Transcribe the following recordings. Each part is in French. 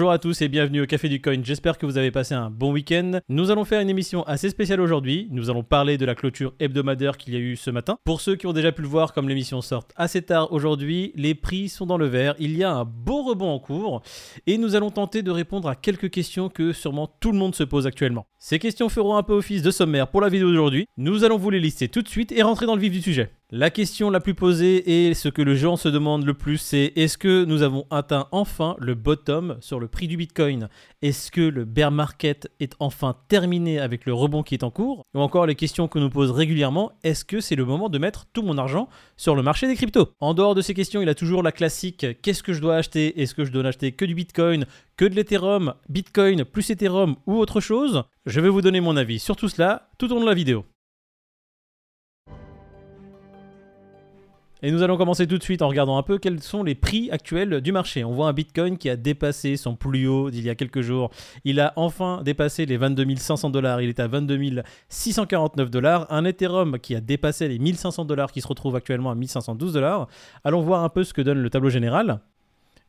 Bonjour à tous et bienvenue au Café du Coin. J'espère que vous avez passé un bon week-end. Nous allons faire une émission assez spéciale aujourd'hui. Nous allons parler de la clôture hebdomadaire qu'il y a eu ce matin. Pour ceux qui ont déjà pu le voir, comme l'émission sort assez tard aujourd'hui, les prix sont dans le vert. Il y a un beau rebond en cours et nous allons tenter de répondre à quelques questions que sûrement tout le monde se pose actuellement. Ces questions feront un peu office de sommaire pour la vidéo d'aujourd'hui. Nous allons vous les lister tout de suite et rentrer dans le vif du sujet. La question la plus posée et ce que le gens se demandent le plus, c'est est-ce que nous avons atteint enfin le bottom sur le prix du Bitcoin? Est-ce que le bear market est enfin terminé avec le rebond qui est en cours? Ou encore les questions que nous pose régulièrement, est-ce que c'est le moment de mettre tout mon argent sur le marché des cryptos? En dehors de ces questions, il a toujours la classique qu'est-ce que je dois acheter? Est-ce que je dois acheter que du Bitcoin que de l'Ethereum, Bitcoin plus Ethereum ou autre chose? Je vais vous donner mon avis sur tout cela tout au long de la vidéo. Et nous allons commencer tout de suite en regardant un peu quels sont les prix actuels du marché. On voit un Bitcoin qui a dépassé son plus haut d'il y a quelques jours. Il a enfin dépassé les 22 500 dollars. Il est à 22 649 dollars. Un Ethereum qui a dépassé les 1500 dollars qui se retrouve actuellement à 1512 dollars. Allons voir un peu ce que donne le tableau général.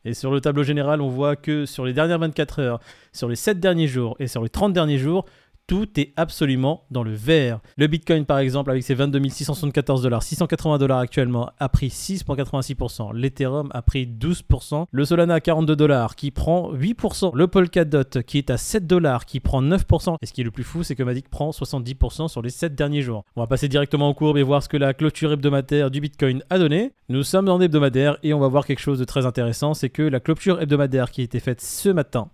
Et sur le tableau général, on voit que sur les dernières 24 heures, sur les 7 derniers jours et sur les 30 derniers jours, tout est absolument dans le vert. Le Bitcoin, par exemple, avec ses 22 674 dollars, 680 dollars actuellement, a pris 6,86%. L'Ethereum a pris 12%. Le Solana à 42 dollars, qui prend 8%. Le Polkadot, qui est à 7 dollars, qui prend 9%. Et ce qui est le plus fou, c'est que Matic prend 70% sur les 7 derniers jours. On va passer directement en courbe et voir ce que la clôture hebdomadaire du Bitcoin a donné. Nous sommes en hebdomadaire et on va voir quelque chose de très intéressant, c'est que la clôture hebdomadaire qui a été faite ce matin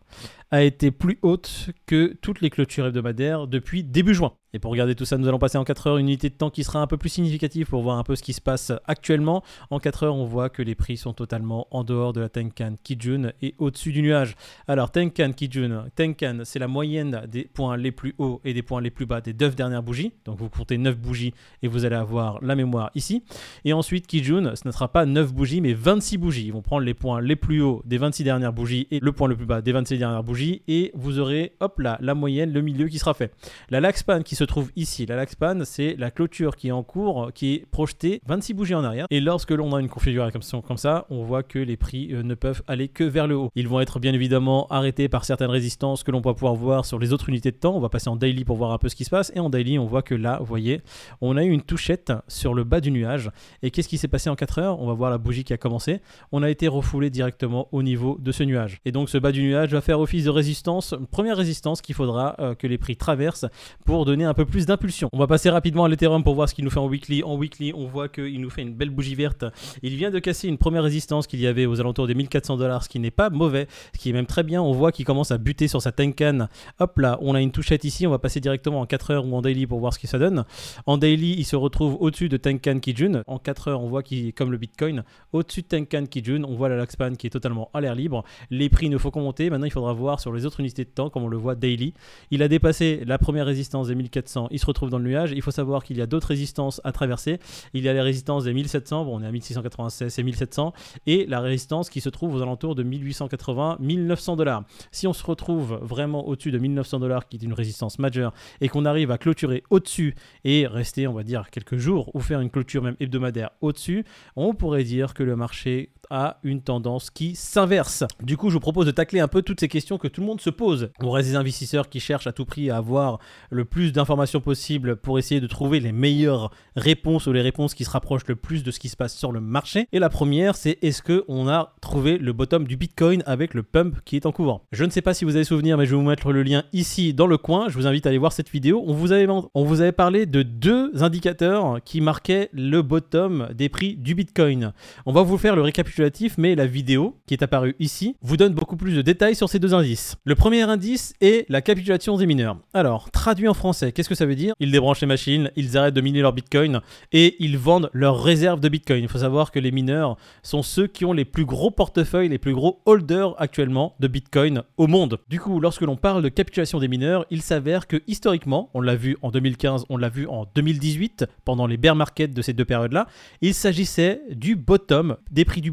a été plus haute que toutes les clôtures hebdomadaires depuis début juin. Et pour regarder tout ça, nous allons passer en 4 heures une unité de temps qui sera un peu plus significative pour voir un peu ce qui se passe actuellement. En 4 heures, on voit que les prix sont totalement en dehors de la Tenkan Kijun et au-dessus du nuage. Alors Tenkan Kijun, Tenkan, c'est la moyenne des points les plus hauts et des points les plus bas des 9 dernières bougies. Donc vous comptez 9 bougies et vous allez avoir la mémoire ici. Et ensuite Kijun, ce ne sera pas 9 bougies mais 26 bougies. Ils vont prendre les points les plus hauts des 26 dernières bougies et le point le plus bas des 26 dernières bougies et vous aurez hop là la moyenne, le milieu qui sera fait. La Laxpan qui se trouve ici. La Laxpan, c'est la clôture qui est en cours, qui est projetée 26 bougies en arrière. Et lorsque l'on a une configuration comme ça, on voit que les prix euh, ne peuvent aller que vers le haut. Ils vont être bien évidemment arrêtés par certaines résistances que l'on va pouvoir voir sur les autres unités de temps. On va passer en daily pour voir un peu ce qui se passe. Et en daily, on voit que là, vous voyez, on a eu une touchette sur le bas du nuage. Et qu'est-ce qui s'est passé en 4 heures? On va voir la bougie qui a commencé. On a été refoulé directement au niveau de ce nuage. Et donc ce bas du nuage va faire office de résistance. Première résistance qu'il faudra euh, que les prix traversent pour donner un peu plus d'impulsion. On va passer rapidement à l'Ethereum pour voir ce qu'il nous fait en weekly. En weekly, on voit qu'il nous fait une belle bougie verte. Il vient de casser une première résistance qu'il y avait aux alentours des 1400 dollars, ce qui n'est pas mauvais, ce qui est même très bien. On voit qu'il commence à buter sur sa Tenkan. Hop là, on a une touchette ici. On va passer directement en 4 heures ou en daily pour voir ce que ça donne. En daily, il se retrouve au-dessus de Tenkan Kijun. En 4 heures, on voit qu'il est comme le Bitcoin. Au-dessus de Tenkan Kijun, on voit la Laxpan qui est totalement à l'air libre. Les prix ne faut qu'on monter. Maintenant, il faudra voir sur les autres unités de temps, comme on le voit daily. Il a dépassé la première résistance des 1400. Il se retrouve dans le nuage. Il faut savoir qu'il y a d'autres résistances à traverser. Il y a les résistances des 1700. Bon, on est à 1696 et 1700. Et la résistance qui se trouve aux alentours de 1880, 1900 dollars. Si on se retrouve vraiment au-dessus de 1900 dollars, qui est une résistance majeure, et qu'on arrive à clôturer au-dessus et rester, on va dire, quelques jours ou faire une clôture même hebdomadaire au-dessus, on pourrait dire que le marché a une tendance qui s'inverse. Du coup, je vous propose de tacler un peu toutes ces questions que tout le monde se pose. On reste des investisseurs qui cherchent à tout prix à avoir le plus d'informations possible pour essayer de trouver les meilleures réponses ou les réponses qui se rapprochent le plus de ce qui se passe sur le marché. Et la première, c'est est-ce qu'on a trouvé le bottom du Bitcoin avec le pump qui est en courant? Je ne sais pas si vous avez souvenir, mais je vais vous mettre le lien ici dans le coin. Je vous invite à aller voir cette vidéo. On vous avait, on vous avait parlé de deux indicateurs qui marquaient le bottom des prix du Bitcoin. On va vous faire le récapitulatif mais la vidéo qui est apparue ici vous donne beaucoup plus de détails sur ces deux indices. Le premier indice est la capitulation des mineurs. Alors, traduit en français, qu'est-ce que ça veut dire? Ils débranchent les machines, ils arrêtent de miner leur bitcoin et ils vendent leurs réserves de bitcoin. Il faut savoir que les mineurs sont ceux qui ont les plus gros portefeuilles, les plus gros holders actuellement de bitcoin au monde. Du coup, lorsque l'on parle de capitulation des mineurs, il s'avère que historiquement, on l'a vu en 2015, on l'a vu en 2018, pendant les bear markets de ces deux périodes-là, il s'agissait du bottom des prix du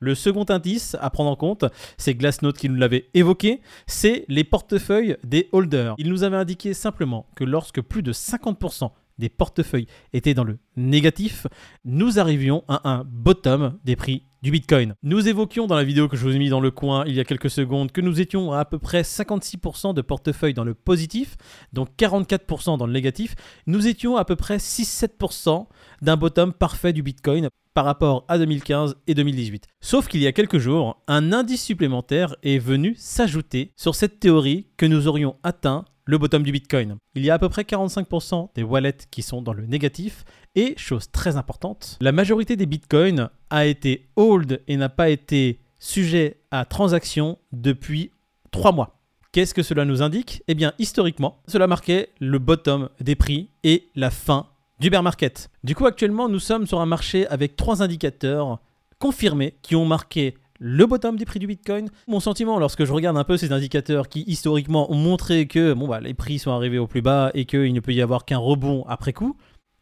le second indice à prendre en compte, c'est Glassnode qui nous l'avait évoqué, c'est les portefeuilles des holders. Il nous avait indiqué simplement que lorsque plus de 50% des portefeuilles étaient dans le négatif, nous arrivions à un bottom des prix du Bitcoin. Nous évoquions dans la vidéo que je vous ai mis dans le coin il y a quelques secondes que nous étions à peu près 56% de portefeuille dans le positif, donc 44% dans le négatif. Nous étions à peu près 6-7% d'un bottom parfait du Bitcoin par rapport à 2015 et 2018. Sauf qu'il y a quelques jours, un indice supplémentaire est venu s'ajouter sur cette théorie que nous aurions atteint le bottom du Bitcoin. Il y a à peu près 45% des wallets qui sont dans le négatif et, chose très importante, la majorité des Bitcoins a été hold et n'a pas été sujet à transaction depuis 3 mois. Qu'est-ce que cela nous indique? Eh bien, historiquement, cela marquait le bottom des prix et la fin du bear market. Du coup, actuellement, nous sommes sur un marché avec trois indicateurs confirmés qui ont marqué le bottom des prix du Bitcoin. Mon sentiment lorsque je regarde un peu ces indicateurs qui historiquement ont montré que bah, les prix sont arrivés au plus bas et qu'il ne peut y avoir qu'un rebond après coup,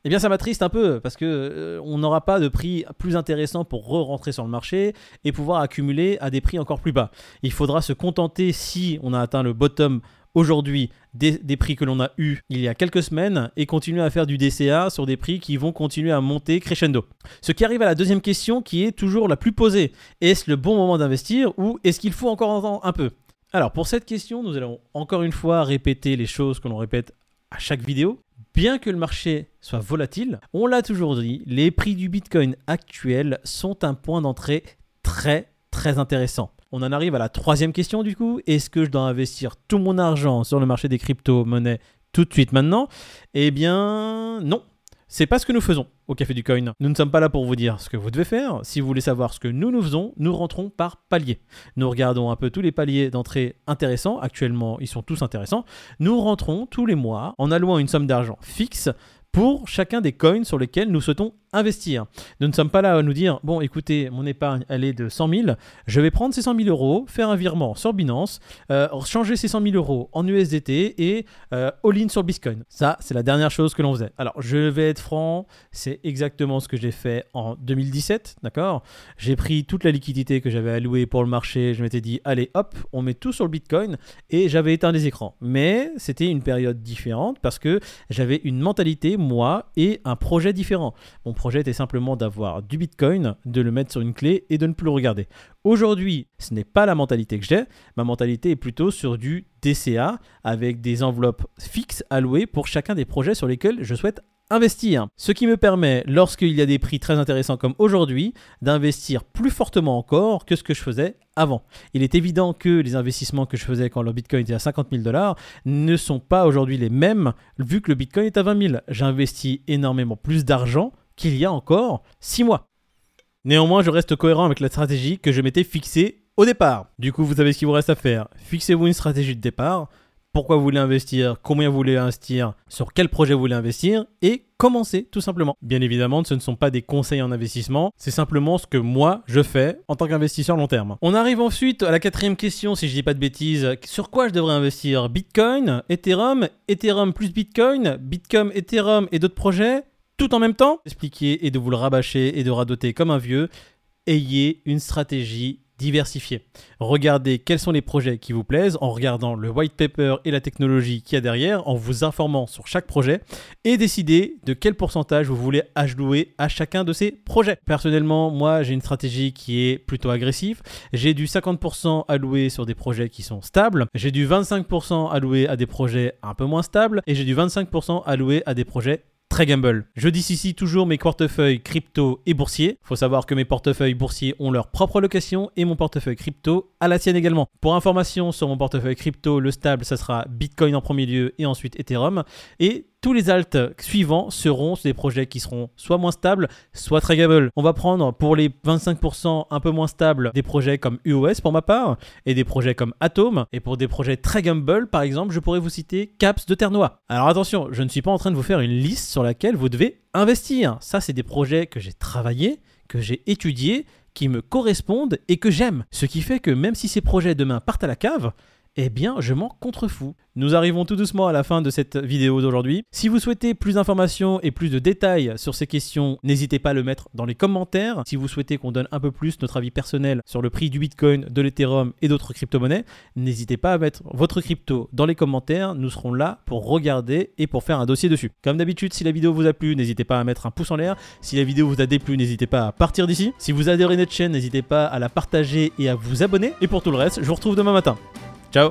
eh bien ça m'attriste un peu parce que euh, on n'aura pas de prix plus intéressant pour re-rentrer sur le marché et pouvoir accumuler à des prix encore plus bas. Il faudra se contenter si on a atteint le bottom aujourd'hui des, prix que l'on a eu il y a quelques semaines et continuer à faire du DCA sur des prix qui vont continuer à monter crescendo. Ce qui arrive à la deuxième question qui est toujours la plus posée. Est-ce le bon moment d'investir ou est-ce qu'il faut encore un peu? Alors pour cette question, nous allons encore une fois répéter les choses que l'on répète à chaque vidéo. Bien que le marché soit volatile, on l'a toujours dit, les prix du Bitcoin actuel sont un point d'entrée très très intéressant. On en arrive à la troisième question du coup. Est-ce que je dois investir tout mon argent sur le marché des crypto-monnaies tout de suite maintenant? Eh bien non. C'est pas ce que nous faisons au Café du Coin. Nous ne sommes pas là pour vous dire ce que vous devez faire. Si vous voulez savoir ce que nous nous faisons, nous rentrons par palier. Nous regardons un peu tous les paliers d'entrée intéressants. Actuellement, ils sont tous intéressants. Nous rentrons tous les mois en allouant une somme d'argent fixe pour chacun des coins sur lesquels nous souhaitons investir. Nous ne sommes pas là à nous dire, bon écoutez, mon épargne, elle est de 100 000, je vais prendre ces 100 000 euros, faire un virement sur Binance, euh, changer ces 100 000 euros en USDT et euh, all-in sur Bitcoin. Ça, c'est la dernière chose que l'on faisait. Alors, je vais être franc, c'est exactement ce que j'ai fait en 2017, d'accord? J'ai pris toute la liquidité que j'avais allouée pour le marché, je m'étais dit, allez hop, on met tout sur le Bitcoin et j'avais éteint les écrans. Mais c'était une période différente parce que j'avais une mentalité, moi, et un projet différent. Mon projet était simplement d'avoir du Bitcoin, de le mettre sur une clé et de ne plus le regarder. Aujourd'hui, ce n'est pas la mentalité que j'ai. Ma mentalité est plutôt sur du DCA avec des enveloppes fixes allouées pour chacun des projets sur lesquels je souhaite investir. Ce qui me permet, lorsqu'il y a des prix très intéressants comme aujourd'hui, d'investir plus fortement encore que ce que je faisais avant. Il est évident que les investissements que je faisais quand le Bitcoin était à 50 000 dollars ne sont pas aujourd'hui les mêmes vu que le Bitcoin est à 20 000. J'investis énormément plus d'argent qu'il y a encore 6 mois. Néanmoins, je reste cohérent avec la stratégie que je m'étais fixée au départ. Du coup, vous savez ce qu'il vous reste à faire. Fixez-vous une stratégie de départ. Pourquoi vous voulez investir, combien vous voulez investir, sur quel projet vous voulez investir? Et commencez tout simplement. Bien évidemment, ce ne sont pas des conseils en investissement, c'est simplement ce que moi je fais en tant qu'investisseur long terme. On arrive ensuite à la quatrième question, si je dis pas de bêtises. Sur quoi je devrais investir? Bitcoin, Ethereum, Ethereum plus Bitcoin, Bitcoin, Ethereum et d'autres projets? Tout en même temps, expliquer et de vous le rabâcher et de radoter comme un vieux, ayez une stratégie diversifiée. Regardez quels sont les projets qui vous plaisent en regardant le white paper et la technologie qu'il y a derrière, en vous informant sur chaque projet et décidez de quel pourcentage vous voulez allouer à chacun de ces projets. Personnellement, moi j'ai une stratégie qui est plutôt agressive. J'ai du 50% alloué sur des projets qui sont stables, j'ai du 25% alloué à des projets un peu moins stables et j'ai du 25% alloué à des projets très gamble. Je ici toujours mes portefeuilles crypto et boursiers. Faut savoir que mes portefeuilles boursiers ont leur propre location et mon portefeuille crypto a la sienne également. Pour information sur mon portefeuille crypto, le stable, ça sera Bitcoin en premier lieu et ensuite Ethereum. Et tous les alts suivants seront des projets qui seront soit moins stables, soit très gamble. On va prendre pour les 25% un peu moins stables des projets comme UOS pour ma part et des projets comme Atom. Et pour des projets très gamble, par exemple, je pourrais vous citer Caps de Terre-Noire. Alors attention, je ne suis pas en train de vous faire une liste sur laquelle vous devez investir. Ça, c'est des projets que j'ai travaillés, que j'ai étudiés, qui me correspondent et que j'aime. Ce qui fait que même si ces projets demain partent à la cave, Eh bien, je m'en contrefous. Nous arrivons tout doucement à la fin de cette vidéo d'aujourd'hui. Si vous souhaitez plus d'informations et plus de détails sur ces questions, n'hésitez pas à le mettre dans les commentaires. Si vous souhaitez qu'on donne un peu plus notre avis personnel sur le prix du Bitcoin, de l'Ethereum et d'autres crypto-monnaies, n'hésitez pas à mettre votre crypto dans les commentaires. Nous serons là pour regarder et pour faire un dossier dessus. Comme d'habitude, si la vidéo vous a plu, n'hésitez pas à mettre un pouce en l'air. Si la vidéo vous a déplu, n'hésitez pas à partir d'ici. Si vous adhérez à notre chaîne, n'hésitez pas à la partager et à vous abonner. Et pour tout le reste, je vous retrouve demain matin. Ciao.